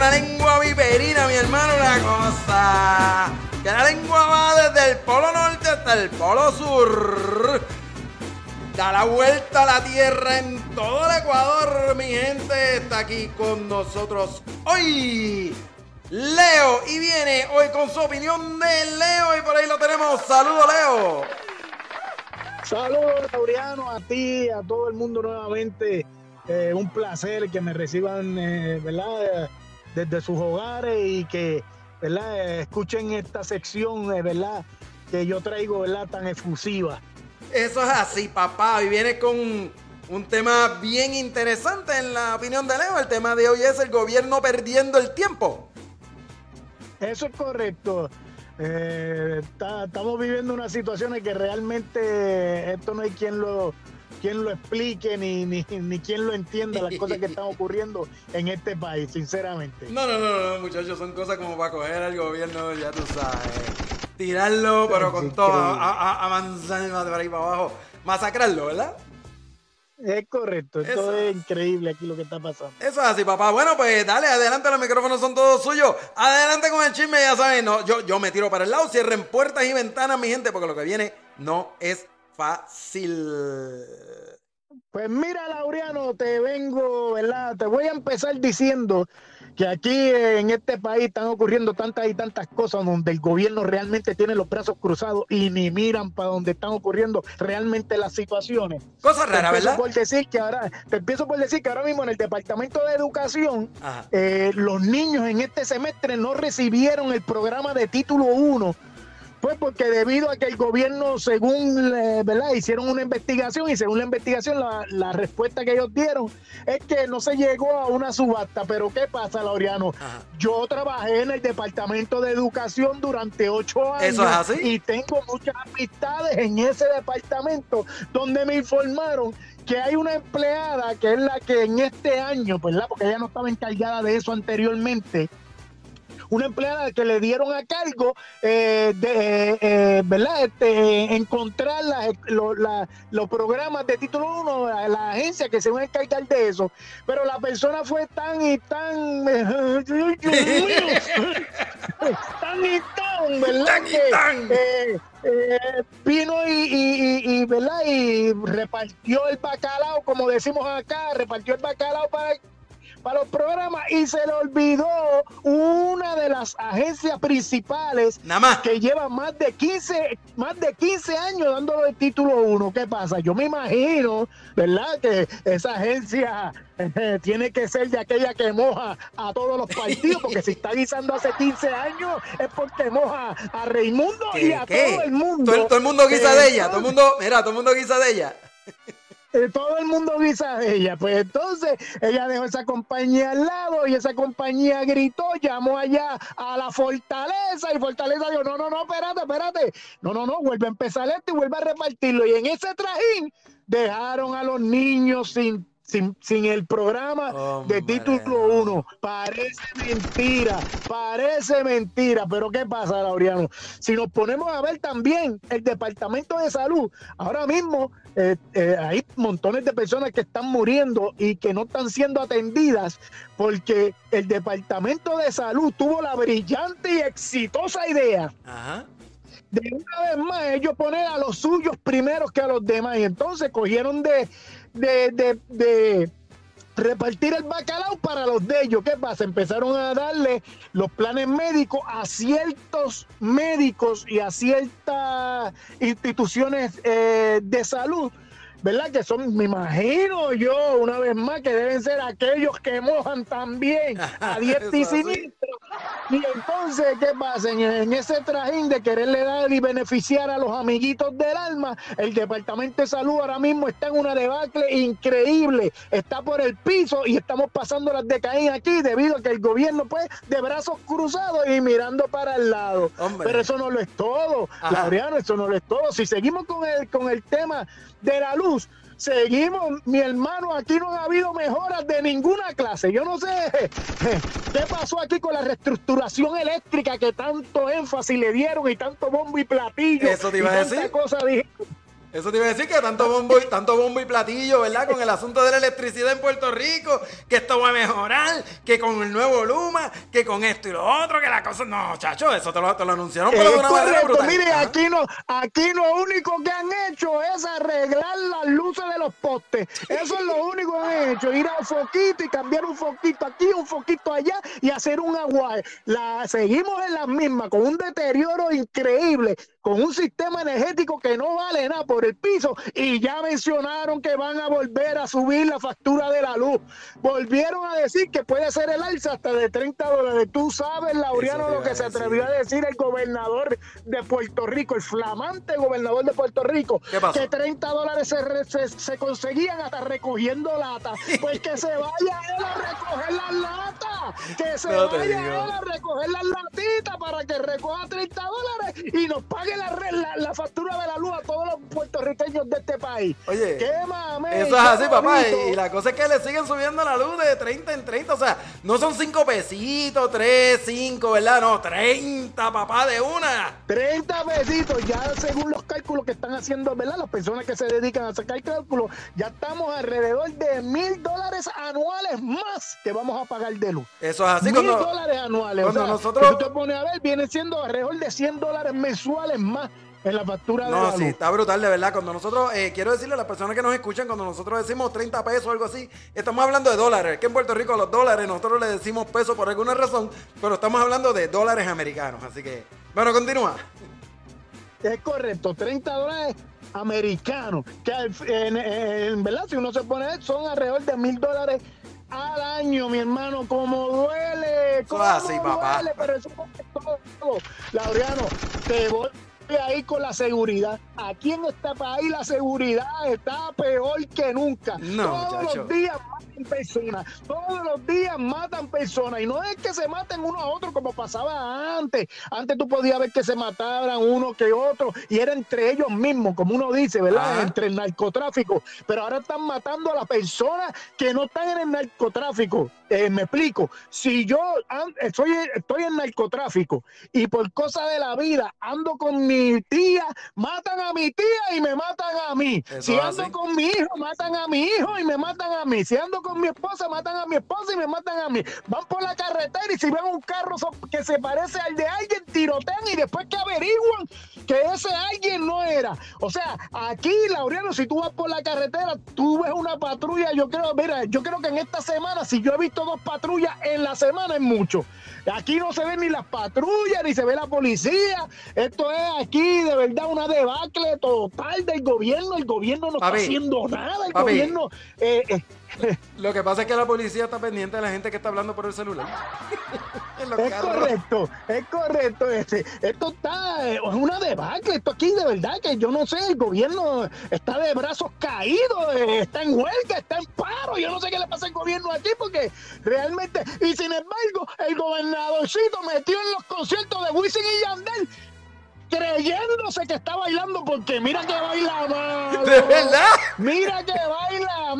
una lengua viperina, mi hermano, una cosa. Que la lengua va desde el polo norte hasta el polo sur. Da la vuelta a la tierra en todo el Ecuador, mi gente. Está aquí con nosotros hoy. Leo y viene hoy con su opinión de Leo y por ahí lo tenemos. Saludos Leo. Saludos Laureano, a ti, a todo el mundo nuevamente. Eh, un placer que me reciban, eh, ¿verdad? Desde sus hogares y que, ¿verdad? Escuchen esta sección, eh, ¿verdad? Que yo traigo, ¿verdad? Tan efusiva. Eso es así, papá. Y viene con un tema bien interesante en la opinión de Leo. El tema de hoy es el gobierno perdiendo el tiempo. Eso es correcto. Eh, estamos viviendo una situación en que realmente esto no hay quien lo, quien lo explique ni, ni, ni quien lo entienda las cosas que están ocurriendo en este país, sinceramente. No, no, no, no, muchachos, son cosas como para coger al gobierno, ya tú sabes. Tirarlo, pero con todo, a, a, a de ahí para abajo, masacrarlo, ¿verdad? Es correcto, esto es increíble aquí lo que está pasando. Eso es así, papá. Bueno, pues dale, adelante, los micrófonos son todos suyos. Adelante con el chisme, ya saben, no, yo, yo me tiro para el lado, cierren puertas y ventanas, mi gente, porque lo que viene no es fácil. Pues mira, Laureano, te vengo, ¿verdad? Te voy a empezar diciendo que aquí en este país están ocurriendo tantas y tantas cosas donde el gobierno realmente tiene los brazos cruzados y ni miran para donde están ocurriendo realmente las situaciones. Cosas raras, ¿verdad? Por decir que ahora, te empiezo por decir que ahora mismo en el Departamento de Educación, eh, los niños en este semestre no recibieron el programa de título 1 pues porque debido a que el gobierno, según, ¿verdad? Hicieron una investigación y según la investigación, la, respuesta que ellos dieron es que no se llegó a una subasta. Pero ¿qué pasa, Laureano? Yo trabajé en el Departamento de Educación durante ocho años. ¿Eso es así? Y tengo muchas amistades en ese departamento donde me informaron que hay una empleada que es la que en este año, ¿verdad? Porque ella no estaba encargada de eso anteriormente una empleada que le dieron a cargo eh, de, eh, ¿verdad? Este, encontrar los programas de título 1, la, la agencia que se va a encargar de eso. Pero la persona fue tan y tan, tan y tan, ¿verdad? Eh, vino y, y, ¿verdad? y repartió el bacalao, como decimos acá, repartió el bacalao para para los programas y se le olvidó una de las agencias principales que lleva más de 15 más de 15 años dándolo el título 1. ¿Qué pasa? Yo me imagino, ¿verdad? Que esa agencia eh, tiene que ser de aquella que moja a todos los partidos, porque si está guisando hace 15 años es porque moja a Raimundo y a todo el mundo. Todo, el mundo guisa de ella, todo el mundo, mira, todo el mundo guisa de ella. Eh, todo el mundo guisa de ella. Pues entonces ella dejó esa compañía al lado y esa compañía gritó, llamó allá a la Fortaleza y Fortaleza dijo, no, no, no, espérate, espérate. No, no, no, vuelve a empezar esto y vuelve a repartirlo. Y en ese trajín dejaron a los niños sin sin, el programa de título 1. Parece mentira, parece mentira, pero ¿qué pasa, Laureano? Si nos ponemos a ver también el Departamento de Salud, ahora mismo eh, eh, hay montones de personas que están muriendo y que no están siendo atendidas porque el Departamento de Salud tuvo la brillante y exitosa idea. de una vez más ellos poner a los suyos primeros que a los demás. Y entonces cogieron de, de, de, repartir el bacalao para los de ellos. ¿Qué pasa? Empezaron a darle los planes médicos a ciertos médicos y a ciertas instituciones eh, de salud ¿verdad? Que son, me imagino yo, una vez más, que deben ser aquellos que mojan también a diestra y siniestra. Y entonces, ¿qué pasa? En, ese trajín de quererle dar y beneficiar a los amiguitos del alma, el Departamento de Salud ahora mismo está en una debacle increíble. Está por el piso y estamos pasando las de aquí debido a que el gobierno, pues, de brazos cruzados y mirando para el lado. Pero eso no lo es todo, Laureano, eso no lo es todo. Si seguimos con el, con el tema de la luz. Seguimos, mi hermano, aquí no ha habido mejoras de ninguna clase. Yo no sé qué pasó aquí con restricciones reestructuración eléctrica que tanto énfasis le dieron y tanto bombo y platillo. Eso te iba y a decir. cosa dije- Eso te iba a decir que tanto bombo y, tanto bombo y platillo, ¿verdad? Con el asunto de la electricidad en Puerto Rico, que esto va a mejorar, que con el nuevo Luma, que con esto y lo otro, que la cosa. No, chacho, eso te lo, te lo anunciaron, Es una correcto, mire, aquí no, aquí lo único que han hecho es arreglar las luces de los postes. Eso es lo único que han hecho, ir a un foquito y cambiar un foquito aquí, un foquito allá y hacer un agua. La, seguimos en las mismas, con un deterioro increíble, con un sistema energético que no vale nada por el piso y ya mencionaron que van a volver a subir la factura de la luz. Volvieron a decir que puede ser el alza hasta de 30 dólares. Tú sabes, Laureano, lo que se atrevió a decir el gobernador de Puerto Rico, el flamante gobernador de Puerto Rico, que 30 dólares se, re- se, se conseguían hasta recogiendo latas. Pues que se vaya él a recoger las latas, que se No vaya a recoger las latitas para que recoja 30 dólares y nos pague la, la, la factura de la luz a todos los puertorriqueños de este país. Oye, ¡Qué mame! Eso es así, papá. bonito! Y la cosa es que le siguen subiendo la luz de 30 en 30. O sea, no son 5 pesitos, 3, 5, ¿verdad? No, 30, papá, de una. 30 pesitos, ya según los cálculos que están haciendo, ¿verdad? Las personas que se dedican a sacar cálculos, ya estamos alrededor de mil dólares anuales más que vamos a pagar de luz. Eso es así mil cuando. dólares anuales. cuando o sea, nosotros- Si tú te pones a ver, viene siendo alrededor de 100 dólares mensuales más en la factura de No, la sí, luz. está brutal, de verdad. Cuando nosotros, eh, quiero decirle a las personas que nos escuchan, cuando nosotros decimos 30 pesos o algo así, estamos hablando de dólares. Que en Puerto Rico los dólares nosotros le decimos pesos por alguna razón, pero estamos hablando de dólares americanos. Así que, bueno, continúa. Es correcto, 30 dólares americanos, que al- en, en- ¿verdad? Si uno se pone, son alrededor de mil dólares al año, mi hermano, como duele, como así, papá. duele, pero eso es todo. Laureano, te voy a ir con la seguridad. Aquí en este país la seguridad está peor que nunca. No, Todos muchacho. los días matan personas, todos los días matan personas. Y no es que se maten uno a otro como pasaba antes. Antes tú podías ver que se mataran uno que otro y era entre ellos mismos, como uno dice, ¿verdad? Ajá. Entre el narcotráfico. Pero ahora están matando a las personas que no están en el narcotráfico. Eh, me explico. Si yo estoy, estoy en narcotráfico y por cosa de la vida ando con mi tía, matan a mi tía y me matan a mí. Eso si ando así. con mi hijo, matan a mi hijo y me matan a mí. Si ando con mi esposa, matan a mi esposa y me matan a mí. Van por la carretera y si ven un carro que se parece al de alguien, tirotean y después que averiguan que ese alguien no era. O sea, aquí, Laureano, si tú vas por la carretera, tú ves una patrulla, yo creo, mira, yo creo que en esta semana, si yo he visto dos patrullas en la semana, es mucho. Aquí no se ven ni las patrullas, ni se ve la policía. Esto es aquí, de verdad, una debacle total del gobierno. El gobierno no Papi, está haciendo nada. El papi. gobierno... eh, eh, Lo que pasa es que la policía está pendiente de la gente que está hablando por el celular. Es carros. correcto, es correcto. Este, esto está, eh, es una debacle. Esto aquí, de verdad, que yo no sé, el gobierno está de brazos caídos, eh, está en huelga, está en paro. Yo no sé qué le pasa al gobierno aquí, porque realmente. Y sin embargo, el gobernadorcito metió en los conciertos de Wisin y Yandel. Creyéndose que está bailando porque mira que baila malo. ¿De verdad? Mira que baila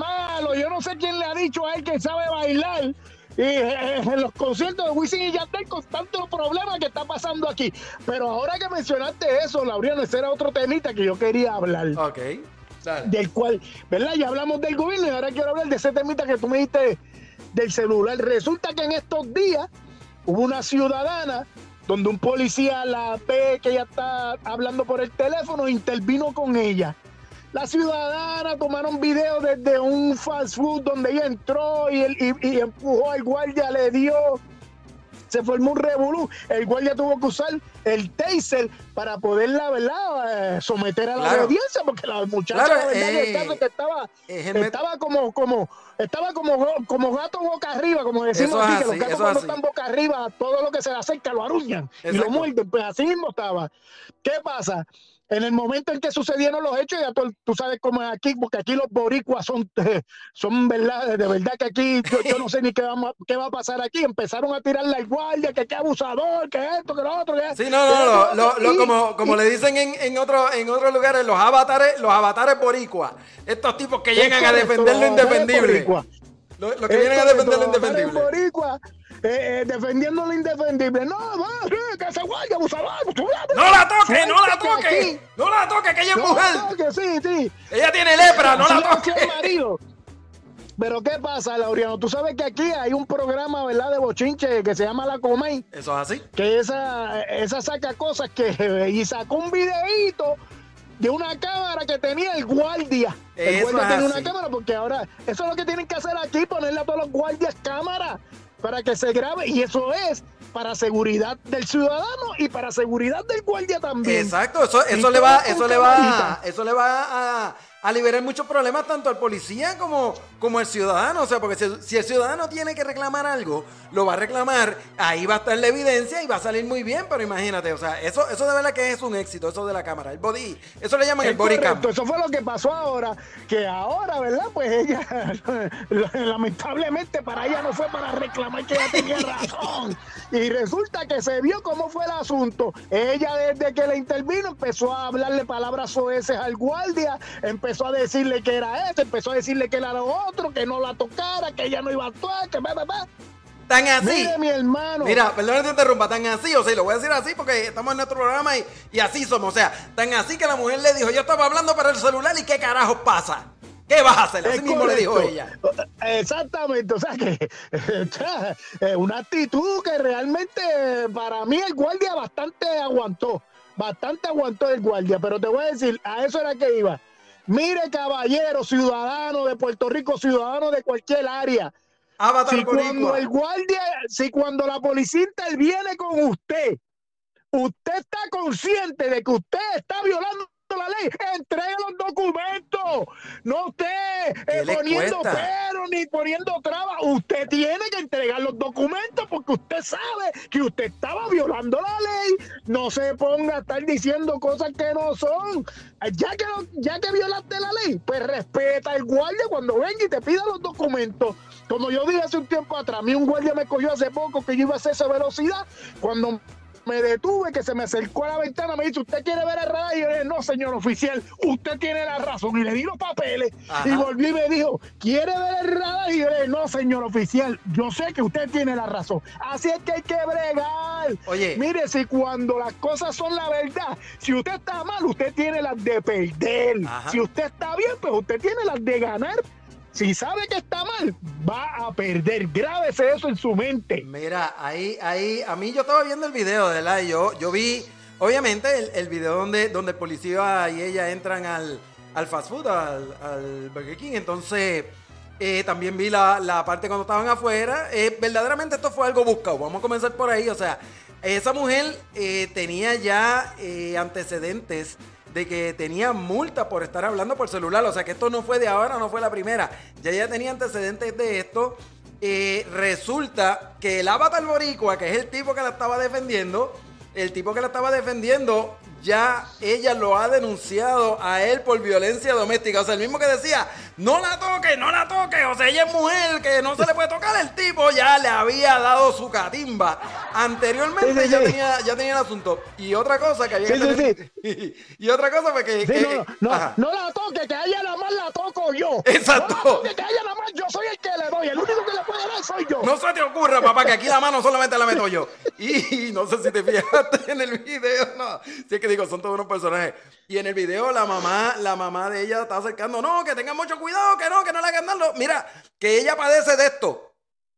Yo no sé quién le ha dicho a él que sabe bailar. Y eh, en los conciertos de Wisin y Yandel con tantos problemas que está pasando aquí. Pero ahora que mencionaste eso, Laureano, ese era otro temita que yo quería hablar. Ok, dale. Del cual, ¿verdad? Ya hablamos del gobierno y ahora quiero hablar de ese temita que tú me diste del celular. Resulta que en estos días hubo una ciudadana donde un policía la ve que ella está hablando por el teléfono e intervino con ella. La ciudadana tomaron video desde un fast food donde ella entró y, el- y- y empujó al guardia, le dio. Se formó un revolú. El guardia tuvo que usar el taser para poderla, ¿verdad? Eh, someter a la Claro. obediencia, porque la muchacha, Claro, la verdad, que eh, caso que estaba, met- estaba como, como, estaba como, como gato boca arriba, como decimos aquí, que así, los gatos cuando así. están boca arriba, todo lo que se le acerca lo aruñan y lo muerden. Pues así mismo estaba. ¿Qué pasa? En el momento en que sucedieron los hechos, ya tú, tú sabes cómo es aquí, porque aquí los boricuas son, son verdad, de verdad que aquí yo, yo no sé ni qué, vamos, a- qué va a pasar aquí. Empezaron a tirarle al guardia, que qué abusador, que esto, que lo otro. Que, Sí, no, no, lo- lo- como, como y- le dicen en, en, otro, en otros lugares, los avatares, los avatares boricuas. Estos tipos que llegan a defender lo indefendible. Los, que vienen a defender lo indefendible. avatares boricuas, eh, defendiendo lo indefendible. No, va, que se guarde, abusador. No la toque, no la toque. No la toque, que ella es No mujer. la toque, sí, sí. Ella tiene lepra, no la toque. Pero ¿qué pasa, Laureano? Tú sabes que aquí hay un programa, ¿verdad?, de bochinche que se llama La Comay, Eso es así. que esa, esa saca cosas que... Y sacó un videíto de una cámara que tenía el guardia. El Eso guardia tenía una cámara porque ahora... Eso es lo que tienen que hacer aquí, ponerle a todos los guardias cámara para que se grabe. Y eso es para seguridad del ciudadano y para seguridad del guardia también. Exacto, eso, eso le va, eso le va, eso le va a, a liberar muchos problemas tanto al policía como, como al ciudadano. O sea, porque si, si el ciudadano tiene que reclamar algo, lo va a reclamar, ahí va a estar la evidencia y va a salir muy bien. Pero imagínate, o sea, eso, eso de verdad que es un éxito, eso de la cámara. El body, eso le llaman el body cam. correcto, Eso fue lo que pasó ahora, que ahora, ¿verdad? Pues ella, lamentablemente para ella no fue para reclamar que ella tenía razón. Y resulta que se vio cómo fue el asunto. Ella desde que le intervino empezó a hablarle palabras soeces al guardia, empezó a decirle que era esto, empezó a decirle que era lo otro, que no la tocara, que ella no iba a actuar, que bla, bla, bla. Tan así. Mire, mi hermano. Mira, perdón que te interrumpa, tan así, o sea, y lo voy a decir así porque estamos en nuestro programa y, y así somos. O sea, tan así que la mujer le dijo, yo estaba hablando para el celular y qué carajos pasa. ¿Qué vas a hacer? Así Es mismo le dijo ella. Exactamente, o sea que es una actitud que realmente para mí el guardia bastante aguantó, bastante aguantó el guardia, pero te voy a decir, a eso era que iba. Mire, caballero, ciudadano de Puerto Rico, ciudadano de cualquier área, Avatar si cuando el guardia, si cuando la policía interviene con usted, usted está consciente de que usted está violando la ley, entregue los documentos, no esté eh, ¿Qué le poniendo cuesta? pero ni poniendo trabas, usted tiene que entregar los documentos porque usted sabe que usted estaba violando la ley, no se ponga a estar diciendo cosas que no son, ya que, ya que violaste la ley, pues respeta al guardia cuando venga y te pida los documentos. Como yo dije hace un tiempo atrás, a mí un guardia me cogió hace poco que yo iba a hacer esa velocidad. Cuando me detuve, que se me acercó a la ventana, me dice, ¿usted quiere ver el radar? Y yo le dije, no, señor oficial, usted tiene la razón. Y le di los papeles Ajá. y volví y me dijo, ¿quiere ver el radar? Y yo le dije, no, señor oficial, yo sé que usted tiene la razón. Así es que hay que bregar. Oye. Mire, si cuando las cosas son la verdad, si usted está mal, usted tiene las de perder. Ajá. Si usted está bien, pues usted tiene las de ganar. Si sabe que está mal, va a perder. Grábese eso en su mente. Mira, ahí, ahí, a mí yo estaba viendo el video, de ¿verdad? Y Yo, yo vi, obviamente, el, el video donde, donde el policía y ella entran al, al fast food, al, al Burger King. Entonces, eh, también vi la, la parte cuando estaban afuera. Eh, verdaderamente esto fue algo buscado. Vamos a comenzar por ahí. O sea, esa mujer eh, tenía ya eh, antecedentes de que tenía multa por estar hablando por celular. O sea, que esto no fue de ahora, no fue la primera. Ya ella tenía antecedentes de esto. Eh, resulta que el avatar boricua, que es el tipo que la estaba defendiendo, el tipo que la estaba defendiendo, ya ella lo ha denunciado a él por violencia doméstica. O sea, el mismo que decía, no la toque, no la toque. O sea, ella es mujer, que no se le puede tocar. El tipo ya le había dado su catimba. Anteriormente Sí, sí, ya, sí. Tenía, ya tenía el asunto. Y otra cosa que había Sí, que sí, tener- y otra cosa fue que... No, no, la toque, que a ella nada más la toco yo. Exacto. No la toque, que a ella nada más yo soy el que le doy. El único que le puede dar soy yo. No se te ocurra, papá, que aquí la mano solamente la meto yo. Y, no sé si te fijaste en el video, no. Si es que digo, son todos unos personajes. Y en el video la mamá, la mamá de ella está acercando, no, que tengan mucho cuidado, que no, que no le hagan nada. Mira, que ella padece de esto.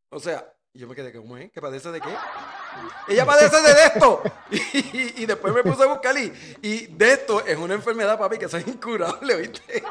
O sea, y yo me quedé, ¿cómo es? ¿Que padece de qué? Ella padece de esto. Y, y después me puse a buscar y, y de esto es una enfermedad, papi, que es incurable, ¿viste?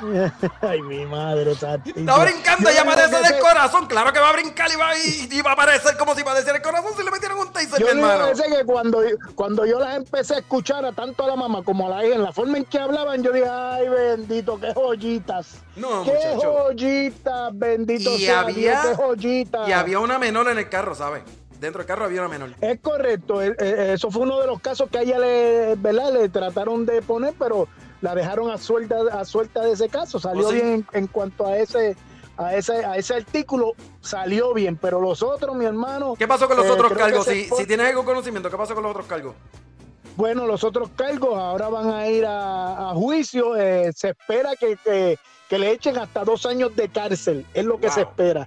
Ay, mi madre, Tati. Está brincando, ella padece del corazón. Claro que va a brincar y va, y, y va a parecer como si padeciera el corazón si le metieron un taser, Yo mi hermano. que cuando, cuando yo las empecé a escuchar a tanto a la mamá como a la hija, en la forma en que hablaban, yo dije, ay, bendito, qué joyitas. No, qué muchacho. joyitas, bendito Y sea había, Dios, qué joyitas. y había una menor en el carro, ¿sabes? Dentro del carro había una menor. Es correcto, eh, eso fue uno de los casos que a ella le, ¿verdad? le trataron de poner, pero la dejaron a suelta, a suelta de ese caso. Salió ¿Oh, sí? bien en, en cuanto a ese, a ese, a ese artículo, salió bien, pero los otros, mi hermano. ¿Qué pasó con los eh, otros cargos? Si, si tienes algún conocimiento, ¿qué pasó con los otros cargos? Bueno, los otros cargos ahora van a ir a, a juicio. eh, se espera que, que- que le echen hasta dos años de cárcel, es lo que se espera.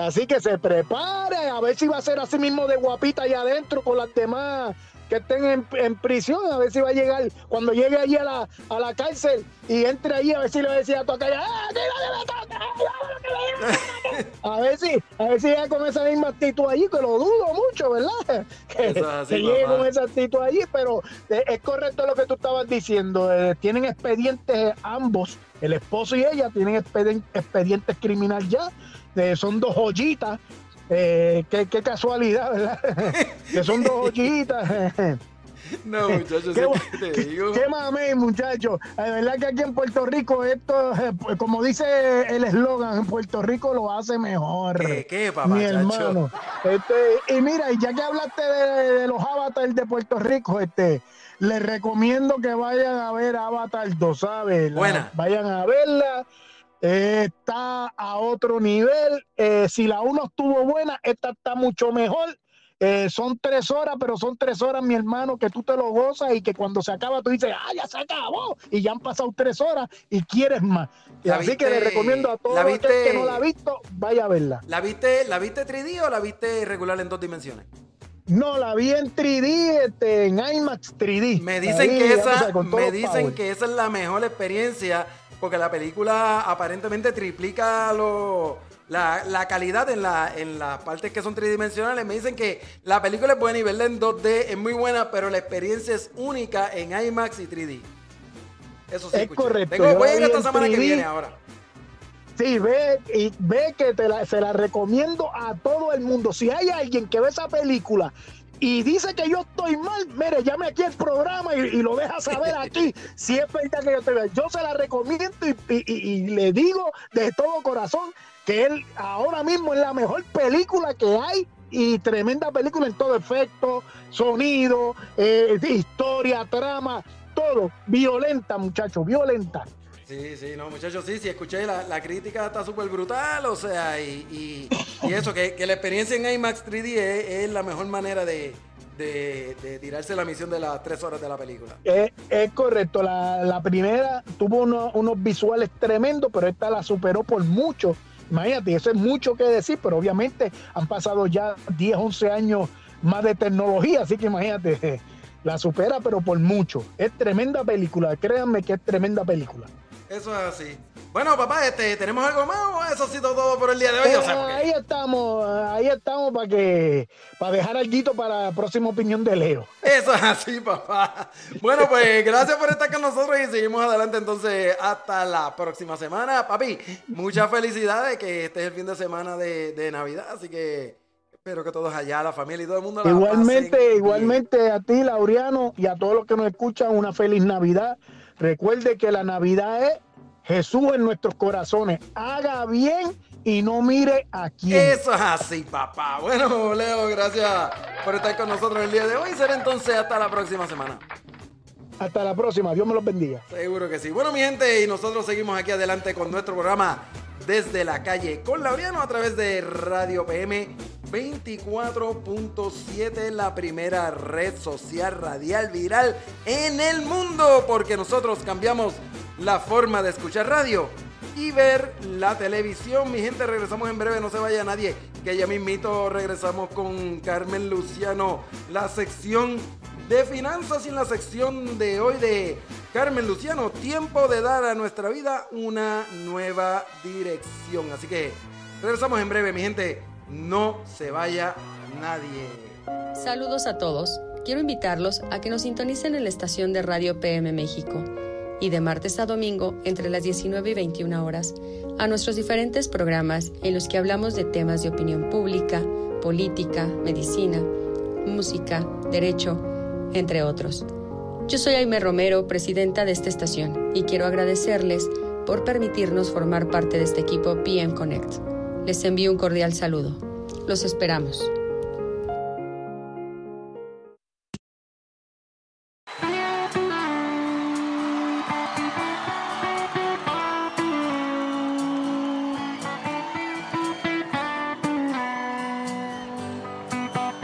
Así que se prepare, a ver si va a ser así mismo de guapita allá adentro con las demás que estén en, prisión, a ver si va a llegar, cuando llegue allí a la, a la cárcel y entre allí, a ver si le va a decir a tu acá, a ver si, a ver si llega con esa misma actitud allí, que lo dudo mucho, ¿verdad? Que, llegue con esa actitud allí, pero es correcto lo que tú estabas diciendo, eh, tienen expedientes ambos, el esposo y ella tienen expedientes criminal ya, eh, son dos joyitas eh, qué, casualidad, ¿verdad? que son dos ollitas. No, muchachos, ¿Qué, ¿qué, te digo? qué mame, muchachos. La verdad que aquí en Puerto Rico, esto, eh, pues, como dice el eslogan, en Puerto Rico lo hace mejor. ¿Qué, qué papá? Mi hermano. Este, y mira, ya que hablaste de, los avatars de Puerto Rico, este, les recomiendo que vayan a ver Avatar 2, ¿sabes? Buena. vayan a verla está a otro nivel. Eh, si la uno estuvo buena, esta está mucho mejor. Eh, son tres horas, pero son tres horas, mi hermano, que tú te lo gozas y que cuando se acaba tú dices, ah, ya se acabó. Y ya han pasado tres horas y quieres más. Así que le recomiendo a todos los que no la ha visto, vaya a verla. ¿La viste, ¿La viste 3D o la viste regular en dos dimensiones? No, la vi en 3D, este, en IMAX 3D. Me dicen, que esa, me dicen que esa es la mejor experiencia porque la película aparentemente triplica lo, la, calidad en, la, en las partes que son tridimensionales. Me dicen que la película es buena y verla en 2D es muy buena, pero la experiencia es única en IMAX y 3D. Eso sí, es correcto. voy a ir esta semana que viene ahora. Sí, ve, y ve que te se la recomiendo a todo el mundo. Si hay alguien que ve esa película y dice que yo estoy mal, mire, llame aquí al programa y, lo deja saber aquí si es verdad que yo estoy mal. Yo se la recomiendo y, le digo de todo corazón que él ahora mismo es la mejor película que hay y tremenda película en todo efecto, sonido, eh, historia, trama, todo. Violenta, muchachos, violenta. Sí, sí, no, muchachos, sí, sí, escuché, la, crítica está súper brutal, o sea, y, eso, que, la experiencia en IMAX 3D es, la mejor manera de, tirarse la misión de las tres horas de la película. Es, correcto, la, primera tuvo unos visuales tremendos, pero esta la superó por mucho. Imagínate, eso es mucho que decir, pero obviamente han pasado ya 10, 11 años más de tecnología, así que imagínate, la supera, pero por mucho. Es tremenda película, créanme que es tremenda película. Eso es así. Bueno, papá, este, ¿tenemos algo más o eso ha sido todo por el día de hoy? ahí estamos, ahí estamos para que para dejar algo para la próxima opinión de Leo. Eso es así, papá. Bueno, pues gracias por estar con nosotros y seguimos adelante entonces hasta la próxima semana. Papi, muchas felicidades que este es el fin de semana de, Navidad, así que espero que todos allá, la familia y todo el mundo la Igualmente, igualmente a ti, Laureano, y a todos los que nos escuchan, una feliz Navidad. Recuerde que la Navidad es Jesús en nuestros corazones. Haga bien y no mire a quién. Eso es así, papá. Bueno, Leo, gracias por estar con nosotros el día de hoy. Será entonces hasta la próxima semana. Hasta la próxima. Dios me los bendiga. Seguro que sí. Bueno, mi gente, y nosotros seguimos aquí adelante con nuestro programa desde la calle con Laureano a través de Radio PM 24.7, la primera red social radial viral en el mundo, porque nosotros cambiamos la forma de escuchar radio y ver la televisión. Mi gente, regresamos en breve, no se vaya nadie, que ya mismito regresamos con Carmen Luciano, la sección de finanzas y en la sección de hoy de Carmen Luciano, tiempo de dar a nuestra vida una nueva dirección. Así que regresamos en breve, mi gente no se vaya nadie. Saludos a todos. Quiero invitarlos a que nos sintonicen en la estación de Radio PM México y de martes a domingo entre las 19 y 21 horas a nuestros diferentes programas en los que hablamos de temas de opinión pública, política, medicina, música, derecho, entre otros. Yo soy Aime Romero, presidenta de esta estación, y quiero agradecerles por permitirnos formar parte de este equipo PM Connect. Les envío un cordial saludo. Los esperamos.